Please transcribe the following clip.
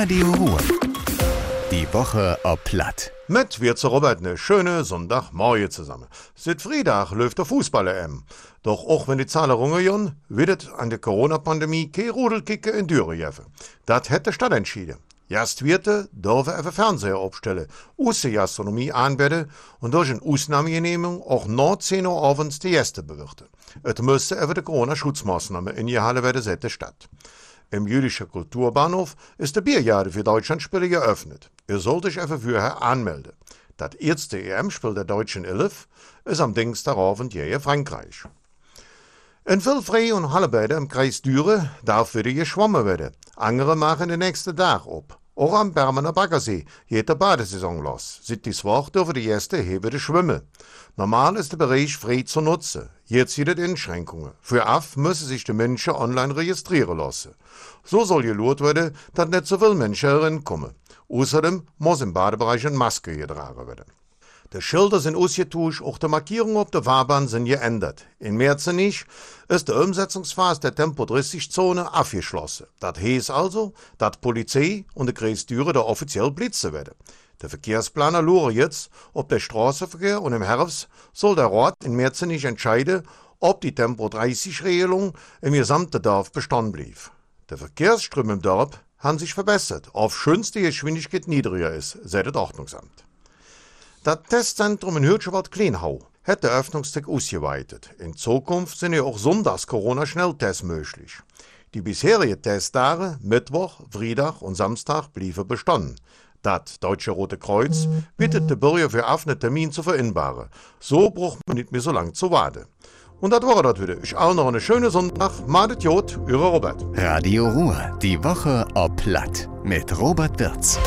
Radio Ruhr. Die Woche ob Platt. Mit wir zu Robert eine schöne Sonntagmorgen zusammen. Seit Freitag läuft der Fußball-EM. Doch auch wenn die Zahlen rungen, wird es an der Corona-Pandemie kein Rudelkicke in Düre geben. Das hätte Stadt entschieden. Erst Wirte dürfen even Fernseher aufstellen, außer Gastronomie anbieten und durch eine Ausnahmegenehmigung auch nach 10 Uhr abends die Gäste bewirten. Es müsste even die Corona-Schutzmaßnahmen in Halle werden seit Stadt. Im jüdischen Kulturbahnhof ist der Bierjahre für Deutschlandspiele geöffnet. Ihr sollt euch einfach vorher anmelden. Das erste EM-Spiel der deutschen Elf ist am Dienstagabend gegen Frankreich. In Vilfree und Hallebäder im Kreis Düren darf wieder geschwommen werden. Andere machen den nächsten Tag ab. Auch am Bermener Baggersee geht Badesaison los. Seit dies Woche dürfen die Gäste hier wieder schwimmen. Normal ist der Bereich frei zu nutzen. Jetzt sind es Einschränkungen. Für AF müssen sich die Menschen online registrieren lassen. So soll geschaut werden, dass nicht so viele Menschen reinkommen. Außerdem muss im Badebereich eine Maske getragen werden. De Schilder sind ausgetauscht, auch die Markierungen auf der Fahrbahn sind geändert. In Merzenich ist die Umsetzungsphase der Tempo-30-Zone abgeschlossen. Das heißt also, dass die Polizei und die Kreisdüre da offiziell blitzen werden. Der Verkehrsplaner luren jetzt, ob der Straßenverkehr und im Herbst soll der Rat in Merzenich entscheiden, ob die Tempo-30-Regelung im gesamten Dorf Bestand blieb. Der Verkehrsström im Dorf haben sich verbessert, auf schönste Geschwindigkeit niedriger ist, sagt das Ordnungsamt. Das Testzentrum in Hürtschewald-Kleinhau hat den Öffnungstag ausgeweitet. In Zukunft sind ja auch sonntags Corona-Schnelltests möglich. Die bisherigen Testtage, Mittwoch, Freitag und Samstag, blieben bestanden. Das Deutsche Rote Kreuz bittet die Bürger für offene Termin zu vereinbaren. So braucht man nicht mehr so lange zu warten. Und das war das wieder. Ich auch noch eine schöne Sonntag. Madet Jod, Ihre Robert. Radio Ruhr. Die Woche ob Platt. Mit Robert Wirz.